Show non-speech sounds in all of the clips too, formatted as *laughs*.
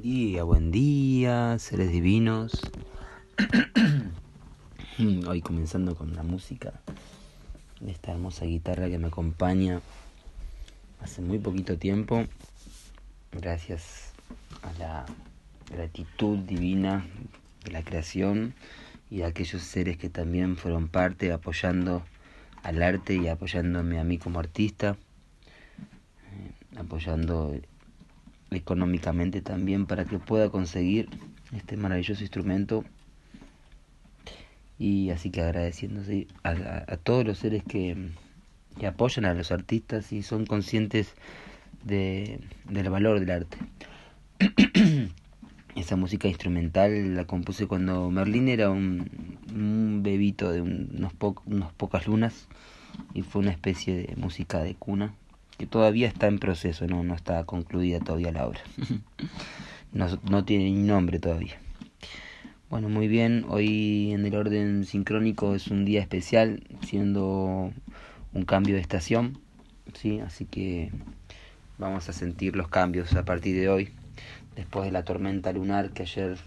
Buen día, buen día, seres divinos. *clears throat* Hoy comenzando con la música de esta hermosa guitarra que me acompaña hace muy poquito tiempo, gracias a la gratitud divina de la creación y a aquellos seres que también fueron parte apoyando al arte y apoyándome a mí como artista, eh, apoyando económicamente también para que pueda conseguir este maravilloso instrumento y así que agradeciéndose a, a, todos los seres que, que, apoyan a los artistas y son conscientes de, del valor del arte. *coughs* Esa música instrumental la compuse cuando Merlín era un, un bebito de po unos pocas lunas y fue una especie de música de cuna que todavía está en proceso, no, no está concluida todavía la obra. *laughs* no, no tiene ni nombre todavía. Bueno, muy bien, hoy en el orden sincrónico es un día especial, siendo un cambio de estación, ¿sí? así que vamos a sentir los cambios a partir de hoy, después de la tormenta lunar que ayer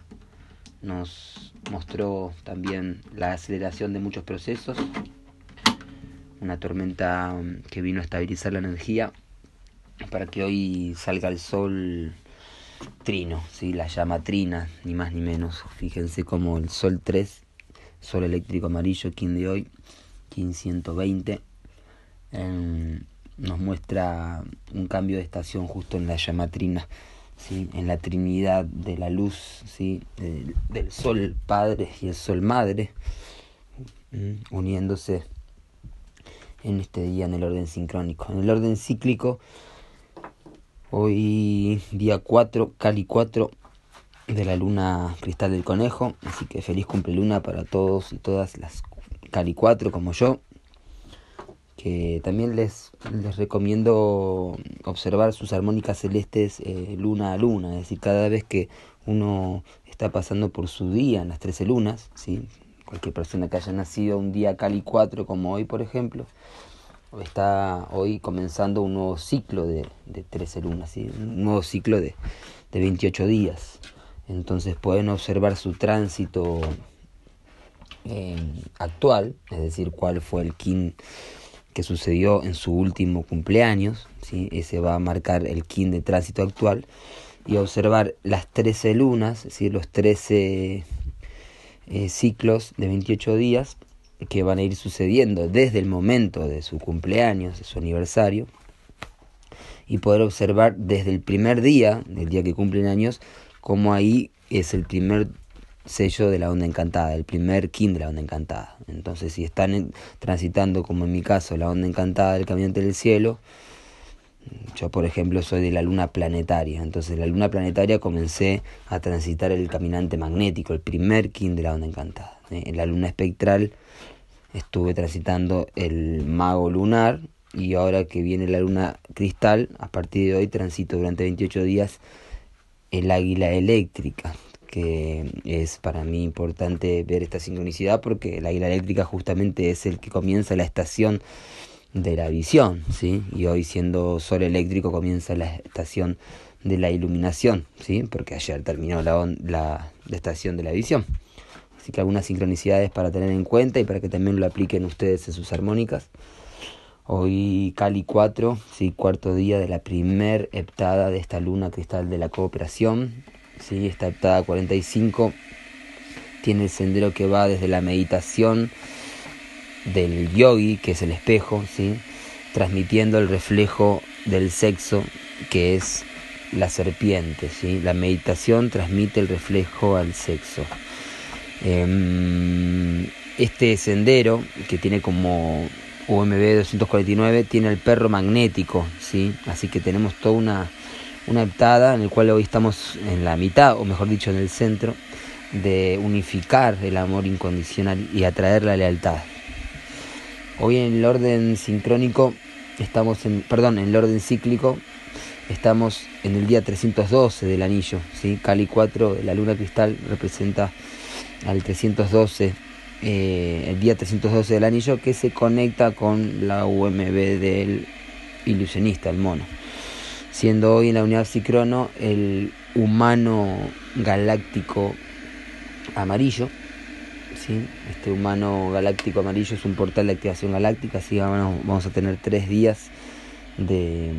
nos mostró también la aceleración de muchos procesos una tormenta um, que vino a estabilizar la energía para que hoy salga el sol trino, ¿sí? la llama trina, ni más ni menos. Fíjense como el sol 3, sol eléctrico amarillo, King de hoy, 1520, nos muestra un cambio de estación justo en la llama trina. ¿sí? en la Trinidad de la luz, ¿sí? del, del Sol Padre y el Sol Madre, uniéndose en este día en el orden sincrónico. En el orden cíclico, hoy día 4, Cali 4 de la luna cristal del conejo, así que feliz cumple luna para todos y todas las Cali 4 como yo, que también les, les recomiendo observar sus armónicas celestes eh, luna a luna, es decir, cada vez que uno está pasando por su día en las 13 lunas, ¿sí? Cualquier persona que haya nacido un día Cali 4 como hoy, por ejemplo, está hoy comenzando un nuevo ciclo de, de 13 lunas, ¿sí? un nuevo ciclo de, de 28 días. Entonces pueden observar su tránsito eh, actual, es decir, cuál fue el kin que sucedió en su último cumpleaños, ¿sí? ese va a marcar el kin de tránsito actual, y observar las 13 lunas, decir, los 13 eh, ciclos de 28 días que van a ir sucediendo desde el momento de su cumpleaños, de su aniversario, y poder observar desde el primer día, del día que cumplen años, como ahí es el primer sello de la onda encantada, el primer kin de la onda encantada. Entonces, si están transitando, como en mi caso, la onda encantada del caminante del cielo, yo, por ejemplo, soy de la luna planetaria. Entonces, la luna planetaria comencé a transitar el caminante magnético, el primer kin de la onda encantada. ¿eh? En la luna espectral estuve transitando el mago lunar y ahora que viene la luna cristal, a partir de hoy transito durante 28 días el águila eléctrica, que es para mí importante ver esta sincronicidad porque el águila eléctrica justamente es el que comienza la estación de la visión, ¿sí? Y hoy siendo sol eléctrico comienza la estación de la iluminación, ¿sí? Porque ayer terminó la, la, la estación de la visión. Así que algunas sincronicidades para tener en cuenta y para que también lo apliquen ustedes en sus armónicas. Hoy Cali 4, ¿sí? cuarto día de la primer heptada de esta luna cristal de la cooperación. ¿sí? Esta heptada 45 tiene el sendero que va desde la meditación del yogi, que es el espejo, ¿sí? transmitiendo el reflejo del sexo, que es la serpiente. ¿sí? La meditación transmite el reflejo al sexo. Em, este sendero, que tiene como UMB 249, tiene el perro magnético, ¿sí? así que tenemos toda una, una heptada en el cual hoy estamos en la mitad, o mejor dicho, en el centro, de unificar el amor incondicional y atraer la lealtad. Hoy en el orden sincrónico estamos en, perdón, en el orden cíclico estamos en el día 312 del anillo, ¿sí? Cali 4, la luna cristal representa al 312, eh, el día 312 del anillo que se conecta con la UMB del ilusionista, el mono. siendo hoy en la unidad Cicrono el humano galáctico amarillo. Este humano galáctico amarillo es un portal de activación galáctica, así vamos, a tener tres días de,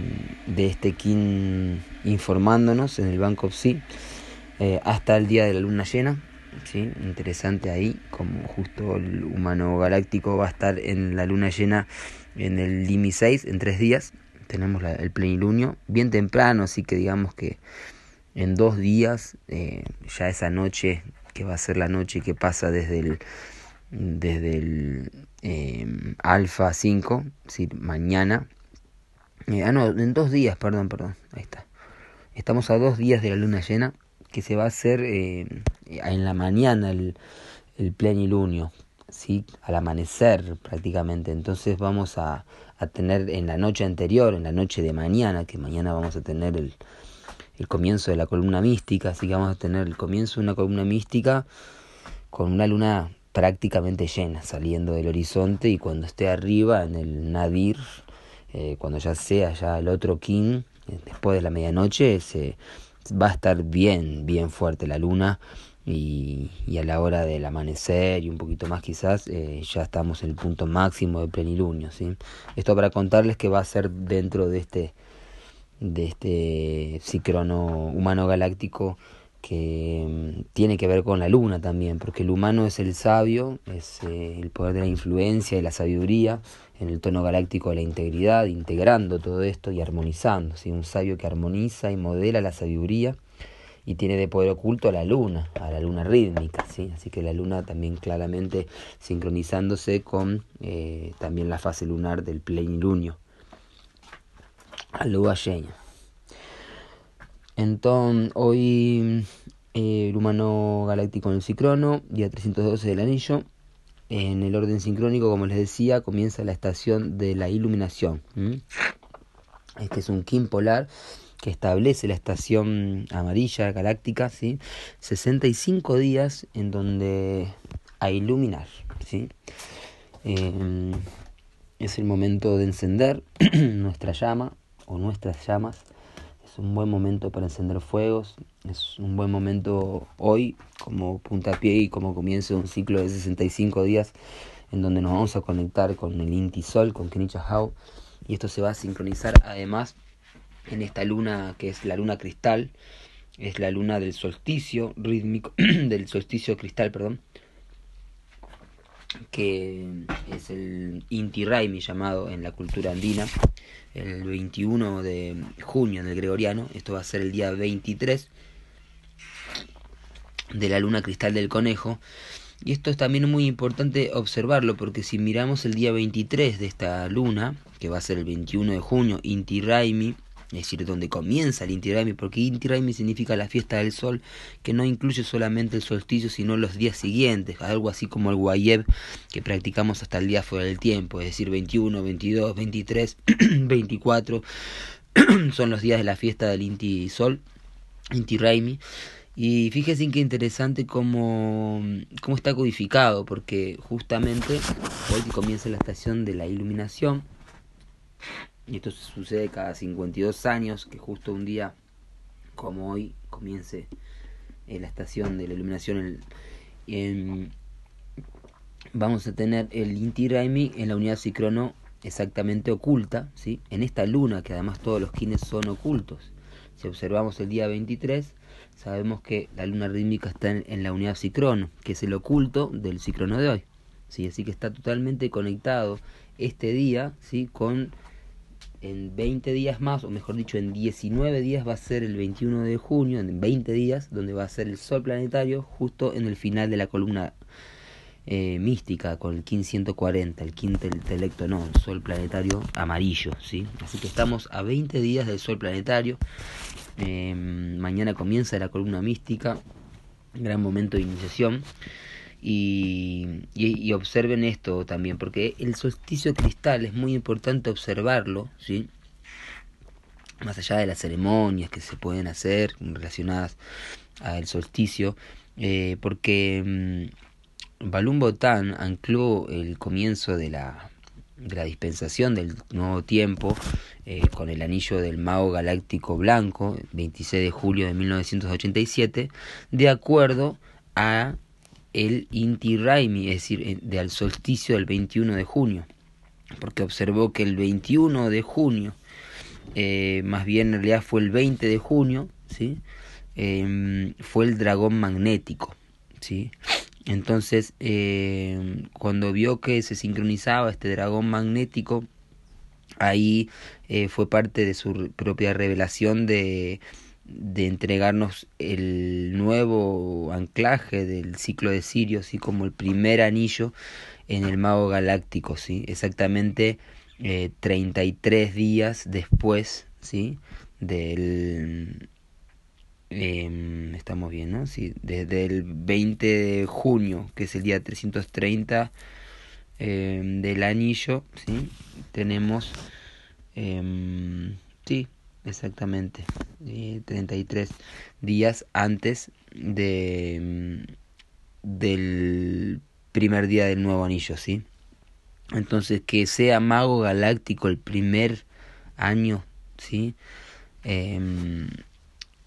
de este kin informándonos en el Banco Psi eh, hasta el día de la luna llena. ¿sí? Interesante ahí, como justo el humano galáctico va a estar en la luna llena en el Limi 6 en tres días tenemos el plenilunio bien temprano, así que digamos que en dos días, eh, ya esa noche, que va a ser la noche que pasa desde el, desde el eh, alfa 5, es mañana, eh, ah no, en dos días, perdón, perdón, ahí está. Estamos a dos días de la luna llena, que se va a hacer en la mañana el, el plenilunio, ¿sí? al amanecer prácticamente. Entonces vamos a, a, tener en la noche anterior, en la noche de mañana, que mañana vamos a tener el, el comienzo de la columna mística, así que vamos a tener el comienzo de una columna mística con una luna prácticamente llena saliendo del horizonte y cuando esté arriba en el nadir, eh, cuando ya sea ya el otro king, eh, después de la medianoche, se, va a estar bien, bien fuerte la luna y, a la hora del amanecer y un poquito más quizás eh, ya estamos en el punto máximo de plenilunio. ¿sí? Esto para contarles que va a ser dentro de este, de este cicrono humano galáctico que mm, tiene que ver con la luna también, porque el humano es el sabio, es eh, el poder de la influencia y la sabiduría en el tono galáctico de la integridad, integrando todo esto y armonizando, ¿sí? un sabio que armoniza y modela la sabiduría y tiene de poder oculto a la luna, a la luna rítmica, ¿sí? así que la luna también claramente sincronizándose con eh, también la fase lunar del plenilunio, a lua llena. Entonces, hoy eh, el humano galáctico en el cicrono, día 312 del anillo, en el orden sincrónico, como les decía, comienza la estación de la iluminación. Este es un Kim polar que establece la estación amarilla galáctica, ¿sí? 65 días en donde a iluminar, ¿sí? Em, es el momento de encender *clears throat* nuestra llama o nuestras llamas. Es un buen momento para encender fuegos. Es un buen momento hoy como puntapié y como comienzo de un ciclo de 65 días en donde nos vamos a conectar con el Inti Sol, con Kenicha. Y esto se va a sincronizar además en esta luna que es la luna cristal, es la luna del solsticio rítmico, *clears throat* del solsticio cristal, perdón, que es el Inti Raimi llamado en la cultura andina, el 21 de junio en el gregoriano, esto va a ser el día 23 de la luna cristal del conejo. Y esto es también muy importante observarlo porque si miramos el día 23 de esta luna, que va a ser el 21 de junio, Inti Raimi, es decir, donde comienza el Inti Raymi, porque Inti Raymi significa la fiesta del sol, que no incluye solamente el solsticio, sino los días siguientes, algo así como el Guayeb que practicamos hasta el día fuera del tiempo, es decir, 21, 22, 23, 24, son los días de la fiesta del Inti Sol, Inti Raymi. Y fíjense qué interesante cómo, cómo está codificado, porque justamente hoy comienza la estación de la iluminación, y esto sucede cada 52 años, que justo un día como hoy comience eh, la estación de la iluminación. en, vamos a tener el Inti Raimi en la unidad Cicrono exactamente oculta, ¿sí? en esta luna, que además todos los kines son ocultos. Si observamos el día 23, sabemos que la luna rítmica está en, la unidad Cicrono, que es el oculto del Cicrono de hoy. ¿sí? Así que está totalmente conectado este día ¿sí? con en 20 días más, o mejor dicho, en 19 días va a ser el 21 de junio, en 20 días, donde va a ser el sol planetario, justo en el final de la columna eh, mística, con el 1540, el quinto intelecto, no, el sol planetario amarillo, ¿sí? Así que estamos a 20 días del sol planetario. Em, mañana comienza la columna mística, gran momento de iniciación. Y, y, observen esto también, porque el solsticio cristal es muy importante observarlo, ¿sí? más allá de las ceremonias que se pueden hacer relacionadas al solsticio, eh, porque mmm, Balún Botán ancló el comienzo de la, de la dispensación del nuevo tiempo eh, con el anillo del mago galáctico blanco, 26 de julio de 1987, de acuerdo a el Inti Raimi, es decir, de al solsticio del 21 de junio, porque observó que el 21 de junio, eh, más bien en realidad fue el 20 de junio, ¿sí? Em, fue el dragón magnético, ¿sí? Entonces, eh, cuando vio que se sincronizaba este dragón magnético, ahí eh, fue parte de su propia revelación de, de entregarnos el nuevo anclaje del ciclo de Sirio, así como el primer anillo en el mago galáctico, ¿sí? exactamente eh, 33 días después ¿sí? del, eh, estamos bien, ¿no? Sí, desde el 20 de junio, que es el día 330 eh, del anillo, ¿sí? Tenemos, eh, sí, exactamente, eh, 33 días antes de em, del primer día del nuevo anillo, ¿sí? Entonces, que sea mago galáctico el primer año, ¿sí? Eh,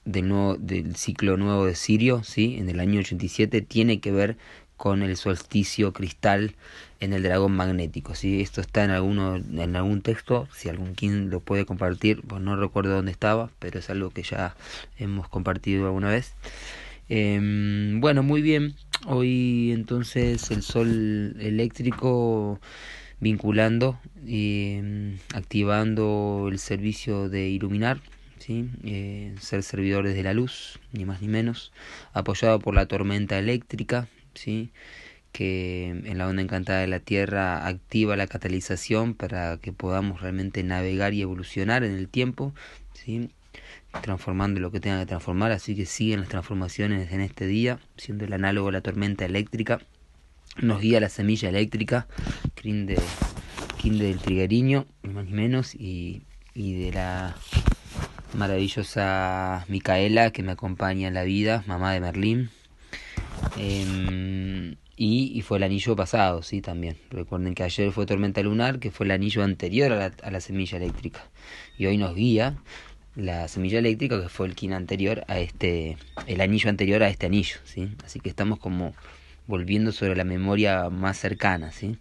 del, nuevo, del ciclo nuevo de Sirio, ¿sí? en el año 87, tiene que ver con el solsticio cristal en el dragón magnético. ¿sí? Esto está en, alguno, en algún texto, si algún quien lo puede compartir, pues no recuerdo dónde estaba, pero es algo que ya hemos compartido alguna vez. Eh, bueno, muy bien. Hoy entonces el sol eléctrico vinculando y em, activando el servicio de iluminar ¿sí? Eh, ser servidores de la luz, ni más ni menos, apoyado por la tormenta eléctrica, ¿sí? que en la onda encantada de la Tierra activa la catalización para que podamos realmente navegar y evolucionar en el tiempo, ¿sí? transformando lo que tenga que transformar, así que siguen las transformaciones en este día, siendo el análogo a la tormenta eléctrica, nos guía la semilla eléctrica, King de, del Trigueriño, ni más ni menos, y, y de la maravillosa Micaela que me acompaña en la vida, mamá de Merlín. Em, y, fue el anillo pasado, sí, también. Recuerden que ayer fue tormenta lunar, que fue el anillo anterior a la, a la semilla eléctrica. Y hoy nos guía la semilla eléctrica, que fue el kin anterior a este, el anillo anterior a este anillo, ¿sí? Así que estamos como volviendo sobre la memoria más cercana, ¿sí?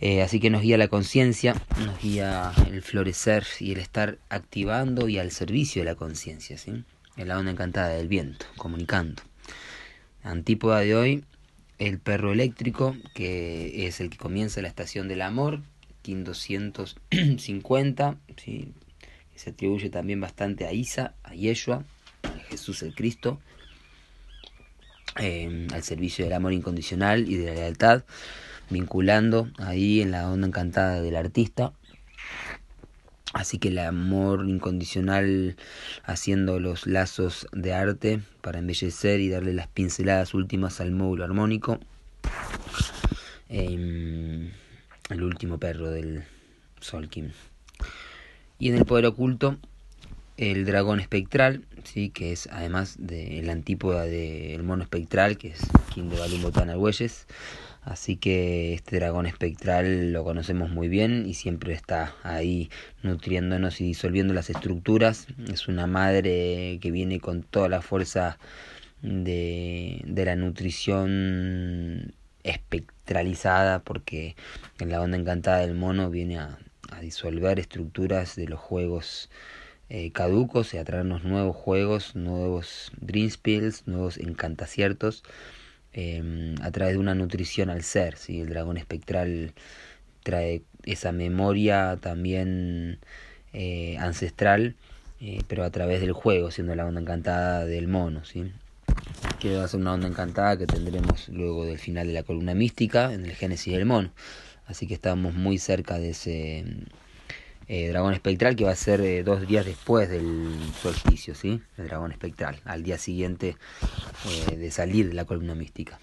Eh, así que nos guía la conciencia, nos guía el florecer y el estar activando y al servicio de la conciencia, ¿sí? En la onda encantada del viento, comunicando. Antípoda de hoy, el perro eléctrico, que es el que comienza la estación del amor, Kim 250, *clears throat* ¿sí? que se atribuye también bastante a Isa, a Yeshua, a Jesús el Cristo, eh, al servicio del amor incondicional y de la lealtad vinculando ahí en la onda encantada del artista. Así que el amor incondicional haciendo los lazos de arte para embellecer y darle las pinceladas últimas al módulo armónico. Em, el último perro del Solkin. Y en el poder oculto, el dragón espectral, sí, que es además de la antípoda del mono espectral, que es King de Balum Botana Güeyes. Así que este dragón espectral lo conocemos muy bien y siempre está ahí nutriéndonos y disolviendo las estructuras. Es una madre que viene con toda la fuerza de, de la nutrición espectralizada porque en la onda encantada del mono viene a, disolver estructuras de los juegos eh, caducos y a traernos nuevos juegos, nuevos dream spills, nuevos encantaciertos Em, a través de una nutrición al ser. ¿sí? El dragón espectral trae esa memoria también eh, ancestral, eh, pero a través del juego, siendo la onda encantada del mono. ¿sí? Que va a ser una onda encantada que tendremos luego del final de la columna mística en el Génesis del mono. Así que estamos muy cerca de ese eh, dragón espectral que va a ser eh, dos días después del solsticio, ¿sí? El dragón espectral, al día siguiente eh, de salir de la columna mística.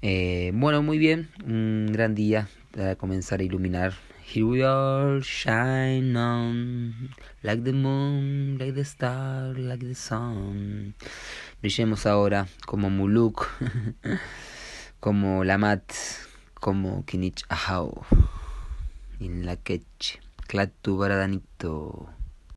bueno, muy bien, un gran día para comenzar a iluminar. Here we are, shine on, like the moon, like the star, like the sun. Brillemos ahora como Muluk, *laughs* como Lamat, como Kinich Ahau. in la queche, clatu baradanito.